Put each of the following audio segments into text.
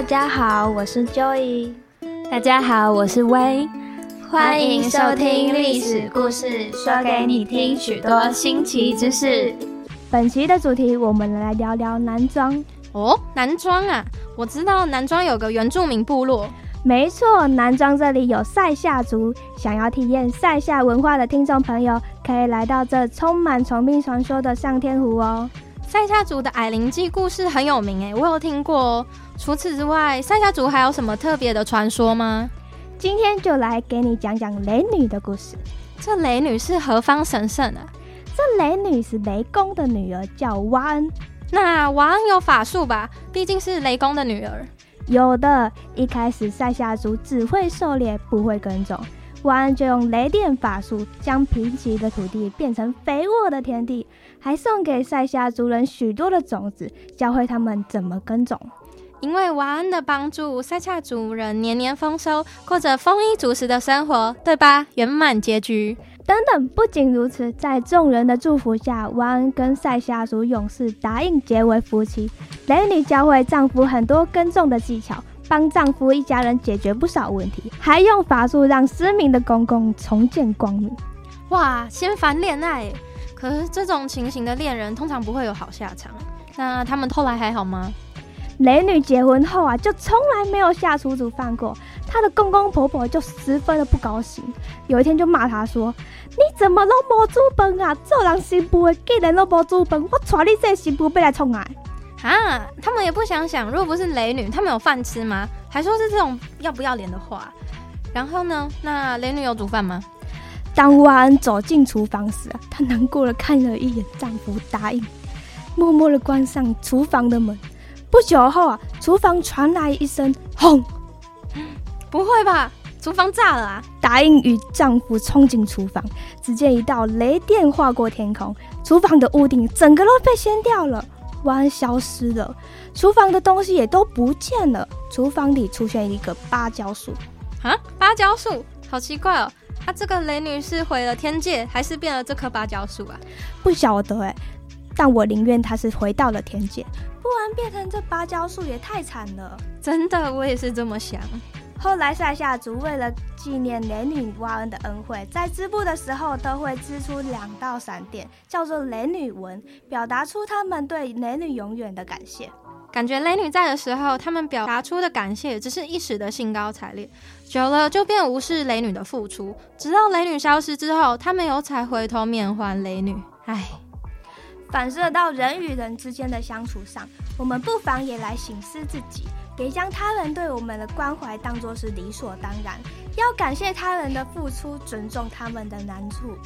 大家好，我是 Joy。大家好，我是薇。欢迎收听历史故事，说给你听许多新奇知识。本期的主题，我们来聊聊南庄。哦，南庄啊，我知道南庄有个原住民部落。没错，南庄这里有塞夏族。想要体验塞夏文化的听众朋友，可以来到这充满虫兵传说的上天湖哦。塞夏族的矮灵祭故事很有名诶，我有听过哦。除此之外，塞夏族还有什么特别的传说吗？今天就来给你讲讲雷女的故事。这雷女是何方神圣啊？这雷女是雷公的女儿，叫瓦恩。那瓦恩有法术吧？毕竟是雷公的女儿。有的，一开始塞夏族只会狩猎，不会耕种。瓦恩就用雷电法术，将贫瘠的土地变成肥沃的田地，还送给塞夏族人许多的种子，教会他们怎么耕种。因为瓦恩的帮助，塞夏族人年年丰收，过着丰衣足食的生活，对吧？圆满结局。等等，不仅如此，在众人的祝福下，瓦恩跟塞夏族勇士答应结为夫妻。雷女教会丈夫很多耕种的技巧。帮丈夫一家人解决不少问题，还用法术让失明的公公重见光明。哇，先凡恋爱！可是这种情形的恋人通常不会有好下场。那他们后来还好吗？雷女结婚后啊，就从来没有下厨煮饭过。她的公公婆婆就十分的不高兴，有一天就骂她说：“你怎么都无煮饭啊？做人媳妇的竟然都无煮饭，我娶你这媳妇要来创啊！”啊！他们也不想想，如果不是雷女，他们有饭吃吗？还说是这种要不要脸的话。然后呢？那雷女有煮饭吗？当瓦恩走进厨房时，她难过的看了一眼丈夫，答应，默默的关上厨房的门。不久后啊，厨房传来一声轰！不会吧？厨房炸了啊！答应与丈夫冲进厨房，只见一道雷电划过天空，厨房的屋顶整个都被掀掉了。弯消失了，厨房的东西也都不见了。厨房里出现一个芭蕉树，啊，芭蕉树，好奇怪哦。啊，这个雷女是毁了天界，还是变了这棵芭蕉树啊？不晓得哎，但我宁愿她是回到了天界，不然变成这芭蕉树也太惨了。真的，我也是这么想。后来塞夏族为了纪念雷女挖恩的恩惠，在织布的时候都会织出两道闪电，叫做雷女纹，表达出他们对雷女永远的感谢。感觉雷女在的时候，他们表达出的感谢只是一时的兴高采烈，久了就变无视雷女的付出。直到雷女消失之后，他们有才回头缅怀雷女。唉，反射到人与人之间的相处上，我们不妨也来醒思自己。别将他人对我们的关怀当作是理所当然，要感谢他人的付出，尊重他们的难处。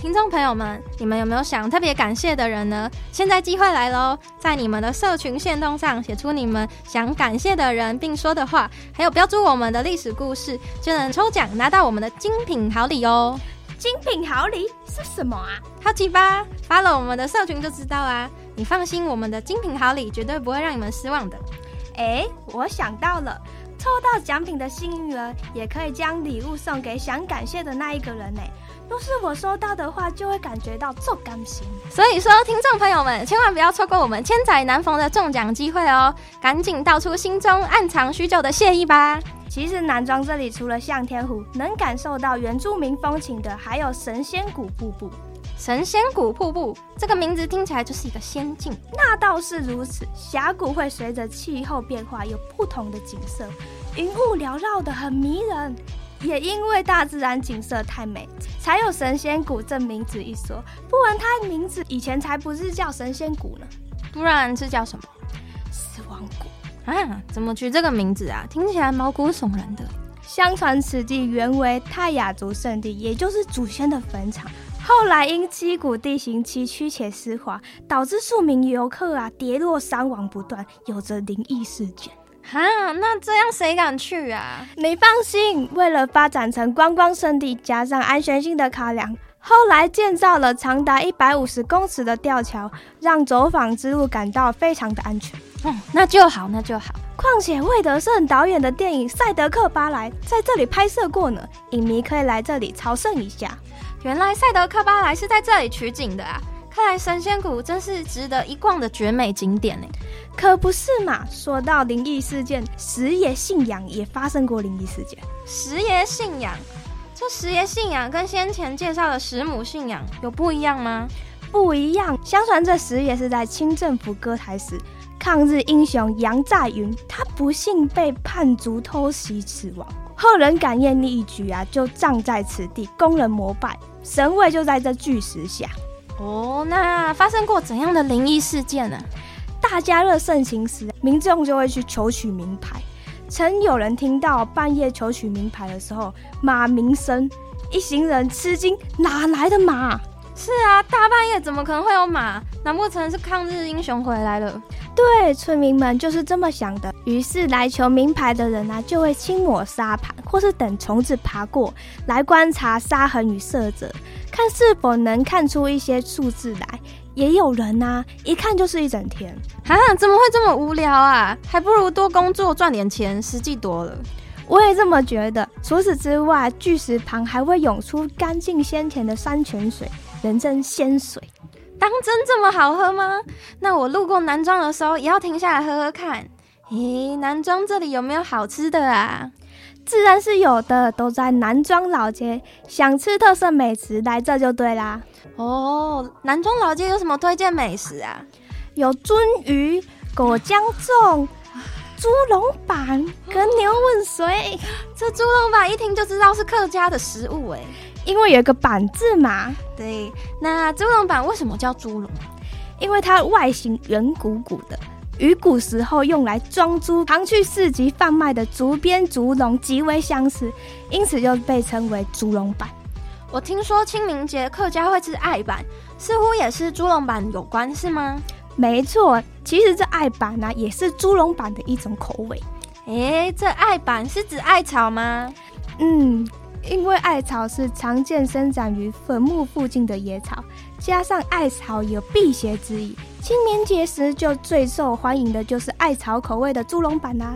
听众朋友们，你们有没有想特别感谢的人呢？现在机会来喽，在你们的社群线动上写出你们想感谢的人，并说的话，还有标注我们的历史故事，就能抽奖拿到我们的精品好礼哦！精品好礼是什么啊？好奇吧？发了我们的社群就知道啊。你放心，我们的精品好礼绝对不会让你们失望的。哎，我想到了，抽到奖品的幸运儿也可以将礼物送给想感谢的那一个人呢。若是我收到的话，就会感觉到做甘心。所以说，听众朋友们千万不要错过我们千载难逢的中奖机会哦！赶紧道出心中暗藏许久的谢意吧。其实南庄这里除了向天湖，能感受到原住民风情的，还有神仙谷瀑布。神仙谷瀑布这个名字听起来就是一个仙境，那倒是如此。峡谷会随着气候变化有不同的景色，云雾缭绕的很迷人。也因为大自然景色太美，才有神仙谷这名字一说。不然它名字以前才不是叫神仙谷呢，不然是叫什么？死亡谷啊？怎么取这个名字啊？听起来毛骨悚然的。相传此地原为泰雅族圣地，也就是祖先的坟场。后来因溪谷地形崎岖且湿滑，导致数名游客啊跌落伤亡不断，有着灵异事件。哈，那这样谁敢去啊？你放心，为了发展成观光胜地，加上安全性的考量，后来建造了长达一百五十公尺的吊桥，让走访之路感到非常的安全。哦，那就好，那就好。况且魏德胜导演的电影《赛德克巴莱》在这里拍摄过呢，影迷可以来这里朝圣一下。原来赛德克巴莱是在这里取景的啊！看来神仙谷真是值得一逛的绝美景点呢。可不是嘛？说到灵异事件，石爷信仰也发生过灵异事件。石爷信仰，这石爷信仰跟先前介绍的石母信仰有不一样吗？不一样。相传这石爷是在清政府割台时，抗日英雄杨再云，他不幸被叛族偷袭死亡。后人感念一举啊，就葬在此地，供人膜拜，神位就在这巨石下。哦，那发生过怎样的灵异事件呢？大家热盛行时，民众就会去求取名牌。曾有人听到半夜求取名牌的时候，马鸣声，一行人吃惊，哪来的马？是啊，大半夜怎么可能会有马？难不成是抗日英雄回来了？对，村民们就是这么想的。于是来求名牌的人啊，就会轻抹沙盘，或是等虫子爬过来观察沙痕与色泽，看是否能看出一些数字来。也有人呐，一看就是一整天啊！怎么会这么无聊啊？还不如多工作赚点钱，实际多了。我也这么觉得。除此之外，巨石旁还会涌出干净鲜甜的山泉水，人称仙水。当真这么好喝吗？那我路过南庄的时候，也要停下来喝喝看。咦，南庄这里有没有好吃的啊？自然是有的，都在南庄老街。想吃特色美食，来这就对啦。哦，南庄老街有什么推荐美食啊？有鳟鱼、果浆粽、猪笼板跟牛问水。这猪笼板一听就知道是客家的食物哎，因为有一个板字嘛。对，那猪笼板为什么叫猪笼？因为它外形圆鼓鼓的。与古时候用来装猪、常去市集贩卖的竹编竹笼极为相似，因此就被称为猪笼板。我听说清明节客家会吃艾板，似乎也是猪笼板有关，是吗？没错，其实这艾板呢也是猪笼板的一种口味。诶，这艾板是指艾草吗？嗯，因为艾草是常见生长于坟墓附近的野草，加上艾草有辟邪之意。清明节时就最受欢迎的就是艾草口味的猪笼板啦。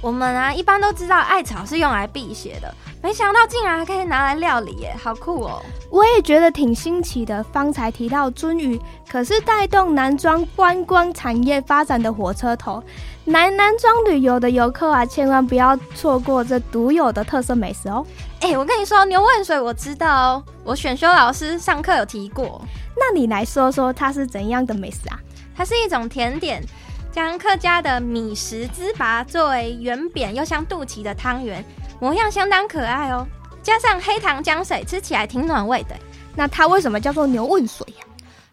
我们啊一般都知道艾草是用来辟邪的，没想到竟然还可以拿来料理耶，好酷哦！我也觉得挺新奇的。方才提到鳟鱼，可是带动南庄观光产业发展的火车头。来南庄旅游的游客啊，千万不要错过这独有的特色美食哦。哎，我跟你说，牛问水我知道哦，我选修老师上课有提过。那你来说说它是怎样的美食啊？它是一种甜点，将客家的米食糍粑作为圆扁又像肚脐的汤圆，模样相当可爱哦。加上黑糖浆水，吃起来挺暖胃的。那它为什么叫做牛问水呀？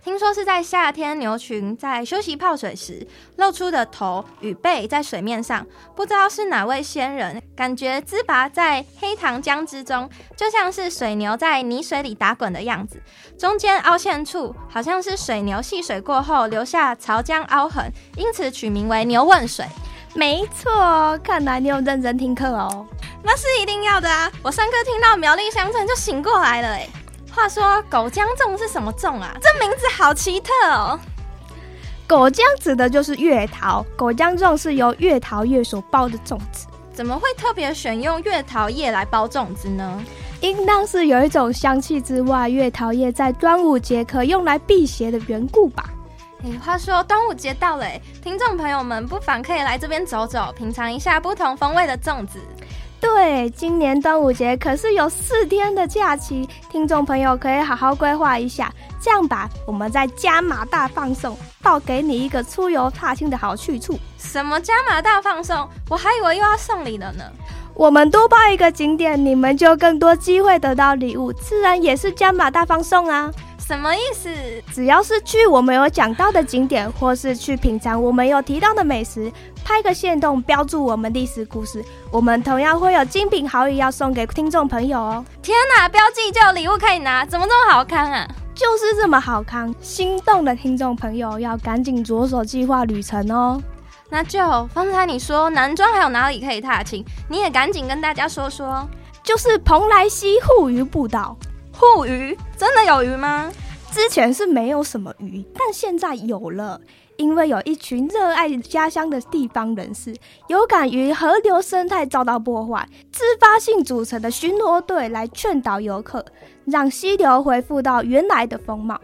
听说是在夏天，牛群在休息泡水时，露出的头与背在水面上，不知道是哪位仙人，感觉糍粑在黑糖浆之中，就像是水牛在泥水里打滚的样子，中间凹陷处好像是水牛戏水过后留下潮浆凹痕，因此取名为牛问水。没错，看来你有认真听课哦。那是一定要的啊！我上课听到苗栗乡村就醒过来了哎。话说狗姜粽是什么粽啊？这名字好奇特哦。狗姜指的就是月桃，狗姜粽是由月桃叶所包的粽子。怎么会特别选用月桃叶来包粽子呢？应当是有一种香气之外，月桃叶在端午节可用来辟邪的缘故吧。哎，话说端午节到了，听众朋友们不妨可以来这边走走，品尝一下不同风味的粽子。对，今年端午节可是有四天的假期，听众朋友可以好好规划一下。这样吧，我们再加码大放送，报给你一个出游踏青的好去处。什么加码大放送？我还以为又要送礼了呢。我们多报一个景点，你们就更多机会得到礼物，自然也是加码大放送啊。什么意思？只要是去我们有讲到的景点，或是去品尝我们有提到的美食，拍个线动标注我们历史故事，我们同样会有精品好礼要送给听众朋友哦！天哪，标记就有礼物可以拿，怎么这么好看啊？就是这么好看，心动的听众朋友要赶紧着手计划旅程哦！那就方才你说南庄还有哪里可以踏青，你也赶紧跟大家说说，就是蓬莱西护鱼步道。护鱼真的有鱼吗？之前是没有什么鱼，但现在有了，因为有一群热爱家乡的地方人士，有感于河流生态遭到破坏，自发性组成的巡逻队来劝导游客，让溪流恢复到原来的风貌。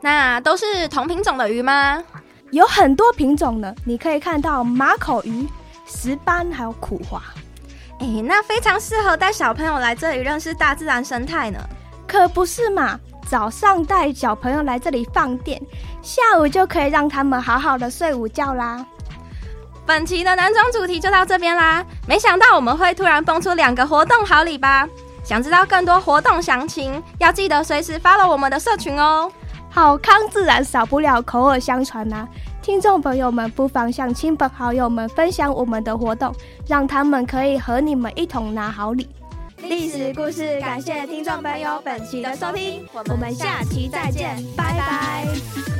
那都是同品种的鱼吗？有很多品种呢，你可以看到马口鱼、石斑还有苦花。哎，那非常适合带小朋友来这里认识大自然生态呢。可不是嘛？早上带小朋友来这里放电，下午就可以让他们好好的睡午觉啦。本期的男装主题就到这边啦。没想到我们会突然蹦出两个活动好礼吧？想知道更多活动详情，要记得随时 follow 我们的社群哦。好康自然少不了口耳相传呐，听众朋友们不妨向亲朋好友们分享我们的活动，让他们可以和你们一同拿好礼。历史故事，感谢听众朋友本期的收听，我们下期再见，拜拜。